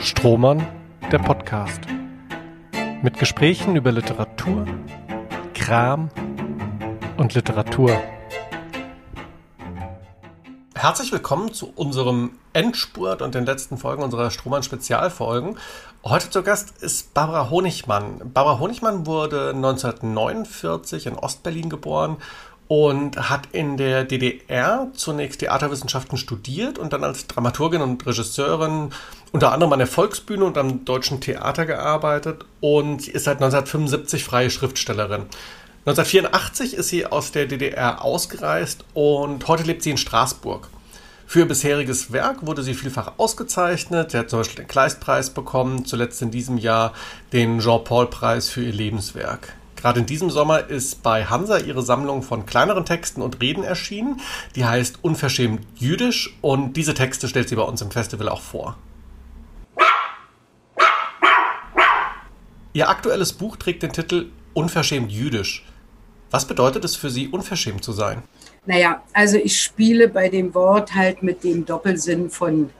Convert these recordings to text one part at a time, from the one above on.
Strohmann, der Podcast. Mit Gesprächen über Literatur, Kram und Literatur. Herzlich willkommen zu unserem Endspurt und den letzten Folgen unserer Strohmann-Spezialfolgen. Heute zu Gast ist Barbara Honigmann. Barbara Honigmann wurde 1949 in Ostberlin geboren und hat in der DDR zunächst Theaterwissenschaften studiert und dann als Dramaturgin und Regisseurin unter anderem an der Volksbühne und am Deutschen Theater gearbeitet und ist seit 1975 freie Schriftstellerin. 1984 ist sie aus der DDR ausgereist und heute lebt sie in Straßburg. Für ihr bisheriges Werk wurde sie vielfach ausgezeichnet. Sie hat zum Beispiel den Kleistpreis bekommen, zuletzt in diesem Jahr den Jean-Paul-Preis für ihr Lebenswerk. Gerade in diesem Sommer ist bei Hansa ihre Sammlung von kleineren Texten und Reden erschienen. Die heißt Unverschämt Jüdisch und diese Texte stellt sie bei uns im Festival auch vor. Ihr aktuelles Buch trägt den Titel Unverschämt Jüdisch. Was bedeutet es für Sie, unverschämt zu sein? Naja, also ich spiele bei dem Wort halt mit dem Doppelsinn von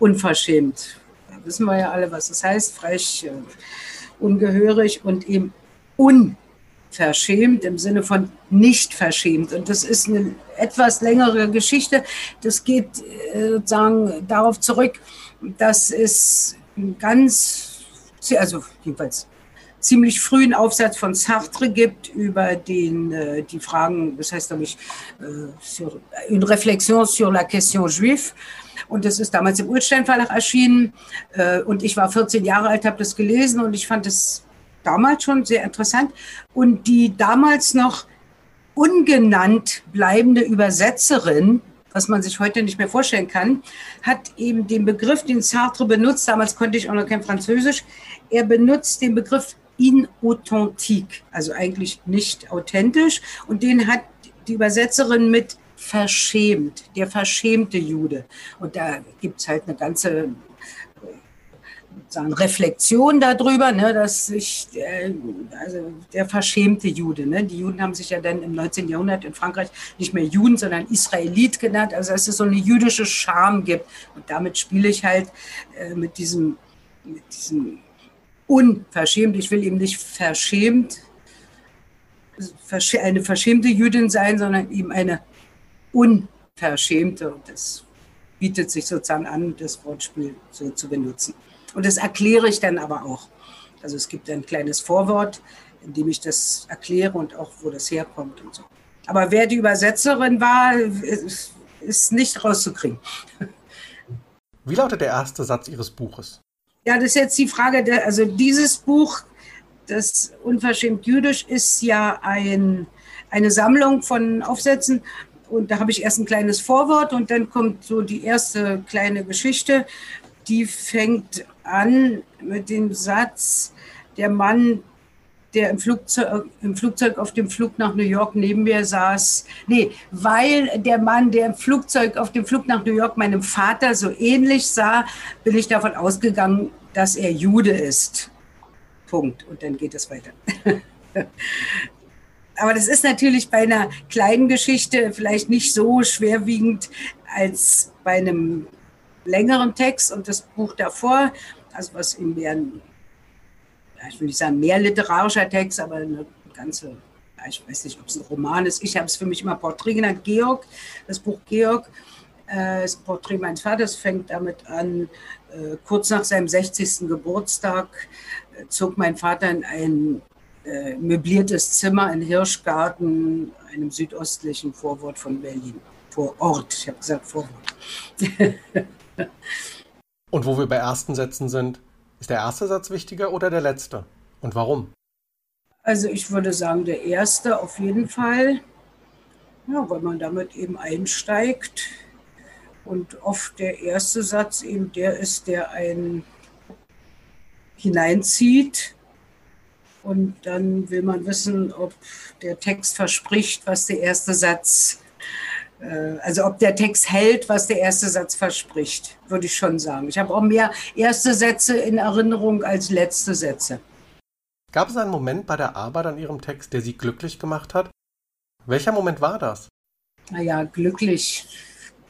unverschämt. Da wissen wir ja alle, was das heißt, frech, äh, ungehörig und eben unverschämt verschämt im Sinne von nicht verschämt. Und das ist eine etwas längere Geschichte. Das geht äh, sozusagen darauf zurück, dass es ganz, also jedenfalls ziemlich frühen Aufsatz von Sartre gibt über den, äh, die Fragen, das heißt, glaube ich, äh, sur, une réflexion sur la question juive. Und das ist damals im Ulstein Verlag erschienen. Und ich war 14 Jahre alt, habe das gelesen und ich fand es damals schon sehr interessant. Und die damals noch ungenannt bleibende Übersetzerin, was man sich heute nicht mehr vorstellen kann, hat eben den Begriff, den Sartre benutzt, damals konnte ich auch noch kein Französisch, er benutzt den Begriff inauthentique, also eigentlich nicht authentisch. Und den hat die Übersetzerin mit verschämt, der verschämte Jude. Und da gibt es halt eine ganze sagen, Reflexion darüber, ne, dass sich äh, also der verschämte Jude, ne, die Juden haben sich ja dann im 19. Jahrhundert in Frankreich nicht mehr Juden, sondern Israelit genannt, also dass es so eine jüdische Scham gibt. Und damit spiele ich halt äh, mit diesem, mit diesem unverschämt, ich will eben nicht verschämt, eine verschämte Jüdin sein, sondern eben eine unverschämte. Und das bietet sich sozusagen an, das Wortspiel so zu benutzen. Und das erkläre ich dann aber auch. Also es gibt ein kleines Vorwort, in dem ich das erkläre und auch, wo das herkommt und so. Aber wer die Übersetzerin war, ist nicht rauszukriegen. Wie lautet der erste Satz Ihres Buches? Ja, das ist jetzt die Frage, der, also dieses Buch, das Unverschämt Jüdisch, ist ja ein, eine Sammlung von Aufsätzen. Und da habe ich erst ein kleines Vorwort und dann kommt so die erste kleine Geschichte. Die fängt an mit dem Satz, der Mann, der im Flugzeug, im Flugzeug auf dem Flug nach New York neben mir saß. Nee, weil der Mann, der im Flugzeug auf dem Flug nach New York meinem Vater so ähnlich sah, bin ich davon ausgegangen, dass er Jude ist. Punkt. Und dann geht es weiter. Aber das ist natürlich bei einer kleinen Geschichte vielleicht nicht so schwerwiegend als bei einem längeren Text und das Buch davor also was in mehr, ich will nicht sagen mehr literarischer Text, aber eine ganze, ich weiß nicht, ob es ein Roman ist. Ich habe es für mich immer Porträt genannt. Georg, das Buch Georg, äh, das Porträt meines Vaters fängt damit an, äh, kurz nach seinem 60. Geburtstag äh, zog mein Vater in ein äh, möbliertes Zimmer in Hirschgarten, einem südöstlichen Vorwort von Berlin. Vor Ort, ich habe gesagt Vorwort. Und wo wir bei ersten Sätzen sind, ist der erste Satz wichtiger oder der letzte? Und warum? Also ich würde sagen, der erste auf jeden Fall, ja, weil man damit eben einsteigt. Und oft der erste Satz eben der ist, der einen hineinzieht. Und dann will man wissen, ob der Text verspricht, was der erste Satz also ob der Text hält, was der erste Satz verspricht, würde ich schon sagen. Ich habe auch mehr erste Sätze in Erinnerung als letzte Sätze. Gab es einen Moment bei der Arbeit an Ihrem Text, der Sie glücklich gemacht hat? Welcher Moment war das? Naja, glücklich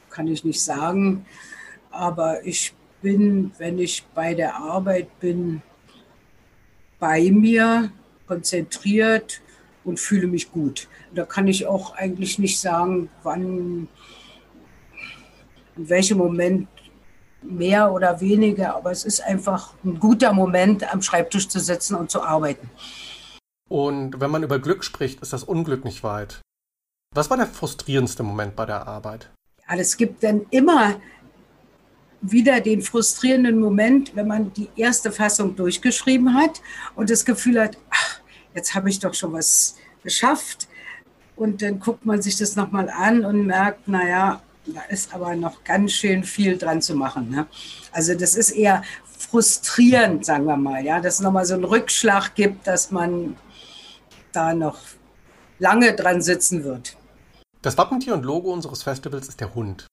kann ich nicht sagen, aber ich bin, wenn ich bei der Arbeit bin, bei mir, konzentriert und fühle mich gut. Da kann ich auch eigentlich nicht sagen, wann, in welchem Moment mehr oder weniger, aber es ist einfach ein guter Moment, am Schreibtisch zu sitzen und zu arbeiten. Und wenn man über Glück spricht, ist das Unglück nicht weit. Was war der frustrierendste Moment bei der Arbeit? Ja, es gibt dann immer wieder den frustrierenden Moment, wenn man die erste Fassung durchgeschrieben hat und das Gefühl hat, jetzt habe ich doch schon was geschafft. Und dann guckt man sich das nochmal an und merkt, naja, da ist aber noch ganz schön viel dran zu machen. Ne? Also das ist eher frustrierend, sagen wir mal, ja, dass es nochmal so einen Rückschlag gibt, dass man da noch lange dran sitzen wird. Das Wappentier und Logo unseres Festivals ist der Hund.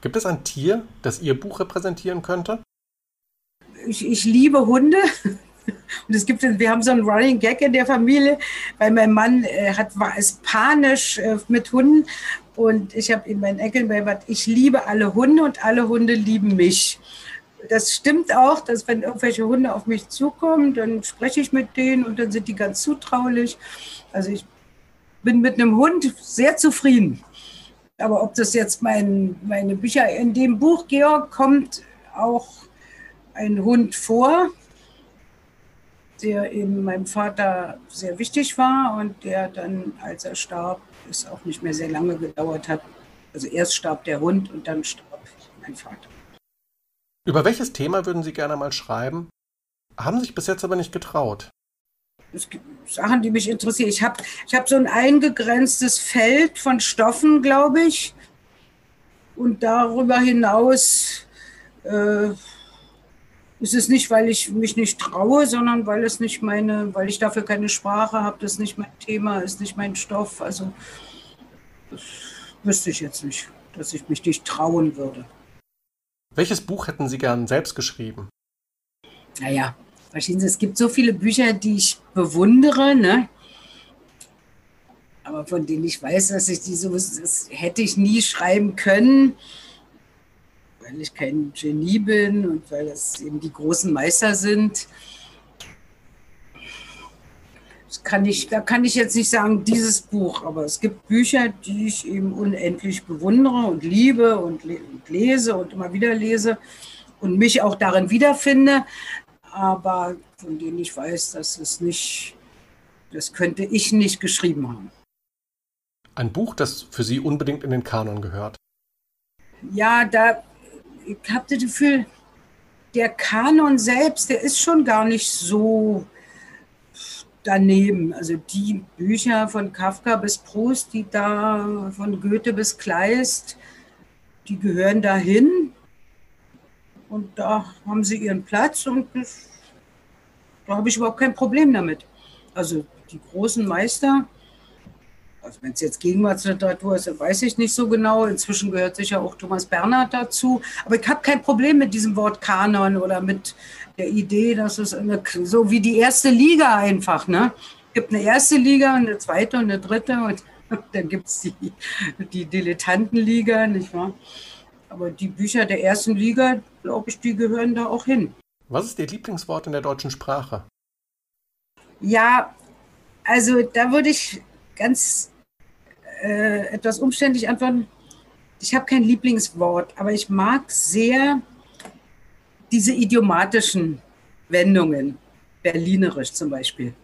Gibt es ein Tier, das Ihr Buch repräsentieren könnte? Ich, ich liebe Hunde. Und es gibt, wir haben so einen Running Gag in der Familie, weil mein Mann äh, hat, war es panisch äh, mit Hunden. Und ich habe in meinen Enkeln bei ich liebe alle Hunde und alle Hunde lieben mich. Das stimmt auch, dass wenn irgendwelche Hunde auf mich zukommen, dann spreche ich mit denen und dann sind die ganz zutraulich. Also ich bin mit einem Hund sehr zufrieden. Aber ob das jetzt mein, meine Bücher, in dem Buch, Georg, kommt auch ein Hund vor, der eben meinem Vater sehr wichtig war und der dann, als er starb, es auch nicht mehr sehr lange gedauert hat. Also erst starb der Hund und dann starb mein Vater. Über welches Thema würden Sie gerne mal schreiben? Haben sich bis jetzt aber nicht getraut es gibt Sachen, die mich interessieren. Ich habe ich hab so ein eingegrenztes Feld von Stoffen, glaube ich. Und darüber hinaus äh, ist es nicht, weil ich mich nicht traue, sondern weil es nicht meine, weil ich dafür keine Sprache habe, das ist nicht mein Thema, ist nicht mein Stoff. Also das wüsste ich jetzt nicht, dass ich mich nicht trauen würde. Welches Buch hätten Sie gern selbst geschrieben? Naja, Verstehen Sie, es gibt so viele Bücher, die ich bewundere, ne? aber von denen ich weiß, dass ich die so, das hätte ich nie schreiben können, weil ich kein Genie bin und weil das eben die großen Meister sind. Das kann ich, da kann ich jetzt nicht sagen, dieses Buch, aber es gibt Bücher, die ich eben unendlich bewundere und liebe und, und lese und immer wieder lese und mich auch darin wiederfinde aber von denen ich weiß, dass es nicht, das könnte ich nicht geschrieben haben. Ein Buch, das für Sie unbedingt in den Kanon gehört. Ja, da ich habe das Gefühl, der Kanon selbst, der ist schon gar nicht so daneben. Also die Bücher von Kafka bis Proust, die da von Goethe bis Kleist, die gehören dahin. Und da haben sie ihren Platz und da habe ich überhaupt kein Problem damit. Also die großen Meister, also wenn es jetzt Gegenwartsliteratur ist, weiß ich nicht so genau. Inzwischen gehört sicher auch Thomas Bernhard dazu. Aber ich habe kein Problem mit diesem Wort Kanon oder mit der Idee, dass es eine, so wie die erste Liga einfach, ne? Es gibt eine erste Liga, eine zweite und eine dritte und dann gibt es die, die Dilettantenliga, nicht wahr? Aber die Bücher der ersten Liga, glaube ich, die gehören da auch hin. Was ist Ihr Lieblingswort in der deutschen Sprache? Ja, also da würde ich ganz äh, etwas umständlich antworten. Ich habe kein Lieblingswort, aber ich mag sehr diese idiomatischen Wendungen. Berlinerisch zum Beispiel.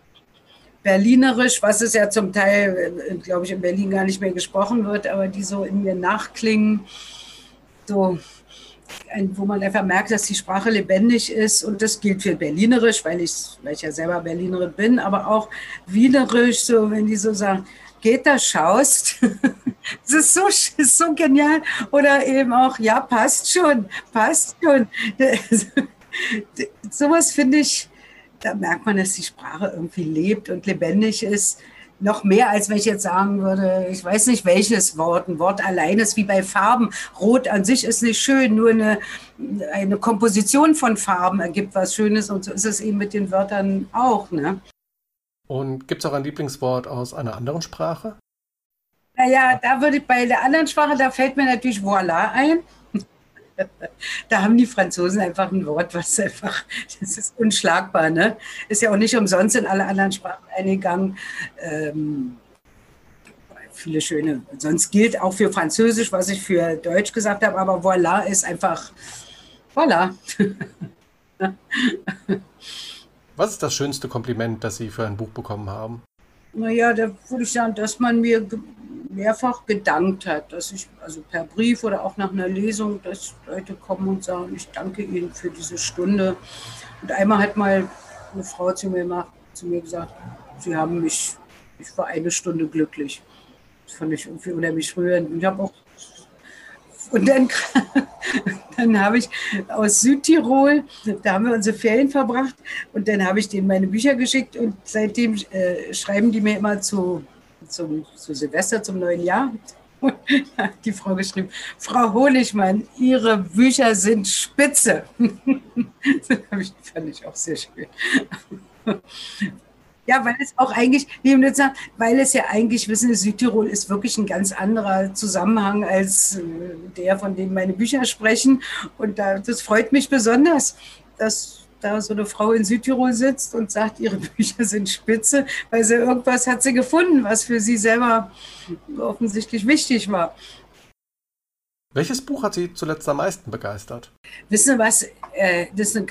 Berlinerisch, was es ja zum Teil, äh, glaube ich, in Berlin gar nicht mehr gesprochen wird, aber die so in mir nachklingen so wo man einfach merkt, dass die Sprache lebendig ist. Und das gilt für Berlinerisch, weil ich, weil ich ja selber Berlinerin bin, aber auch Wienerisch, so wenn die so sagen, geht da, schaust. das ist so, so genial. Oder eben auch, ja, passt schon, passt schon. Sowas finde ich, da merkt man, dass die Sprache irgendwie lebt und lebendig ist noch mehr, als wenn ich jetzt sagen würde, ich weiß nicht welches Wort. Ein Wort allein ist wie bei Farben. Rot an sich ist nicht schön, nur eine, eine Komposition von Farben ergibt was Schönes und so ist es eben mit den Wörtern auch. Ne? Und gibt es auch ein Lieblingswort aus einer anderen Sprache? Naja, da würde ich bei der anderen Sprache, da fällt mir natürlich Voila ein. da haben die Franzosen einfach ein Wort, was einfach, das ist unschlagbar, ne? Ist ja auch nicht umsonst in alle anderen Sprachen eingegangen. Ähm, viele schöne, sonst gilt auch für Französisch, was ich für Deutsch gesagt habe, aber voilà ist einfach voilà. Was ist das schönste Kompliment, das Sie für ein Buch bekommen haben? Naja, da würde ich sagen, dass man mir mehrfach gedankt hat, dass ich, also per Brief oder auch nach einer Lesung, dass Leute kommen und sagen, ich danke Ihnen für diese Stunde. Und einmal hat mal eine Frau zu mir, gemacht, zu mir gesagt, Sie haben mich, ich war eine Stunde glücklich. Das fand ich irgendwie unheimlich rührend. Und ich habe auch und dann, dann habe ich aus Südtirol, da haben wir unsere Ferien verbracht und dann habe ich denen meine Bücher geschickt und seitdem äh, schreiben die mir immer zu, zum, zu Silvester, zum neuen Jahr. Hat die Frau geschrieben, Frau Honigmann, Ihre Bücher sind spitze. das fand ich auch sehr schön. Ja, weil es auch eigentlich, weil es ja eigentlich, wissen Sie, Südtirol ist wirklich ein ganz anderer Zusammenhang als äh, der, von dem meine Bücher sprechen. Und da, das freut mich besonders, dass da so eine Frau in Südtirol sitzt und sagt, ihre Bücher sind spitze, weil sie irgendwas hat sie gefunden, was für sie selber offensichtlich wichtig war. Welches Buch hat Sie zuletzt am meisten begeistert? Wissen Sie was, äh, das eine,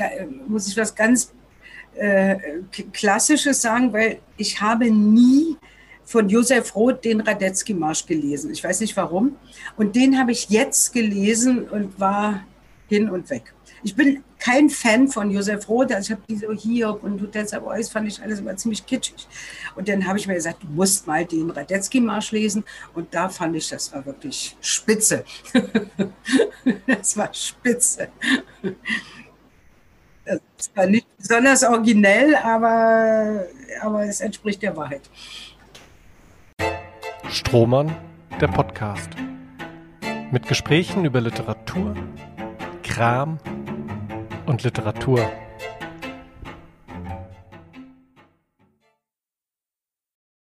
muss ich was ganz äh, Klassisches sagen, weil ich habe nie von Josef Roth den Radetzky-Marsch gelesen. Ich weiß nicht warum. Und den habe ich jetzt gelesen und war hin und weg. Ich bin kein Fan von Josef Roth. Also ich habe diese Hiob und Hotel Savoy, fand ich alles immer ziemlich kitschig. Und dann habe ich mir gesagt, du musst mal den Radetzky-Marsch lesen. Und da fand ich, das war wirklich spitze. das war spitze. Das war nicht besonders originell, aber, aber es entspricht der Wahrheit. Strohmann, der Podcast. Mit Gesprächen über Literatur, Kram und Literatur.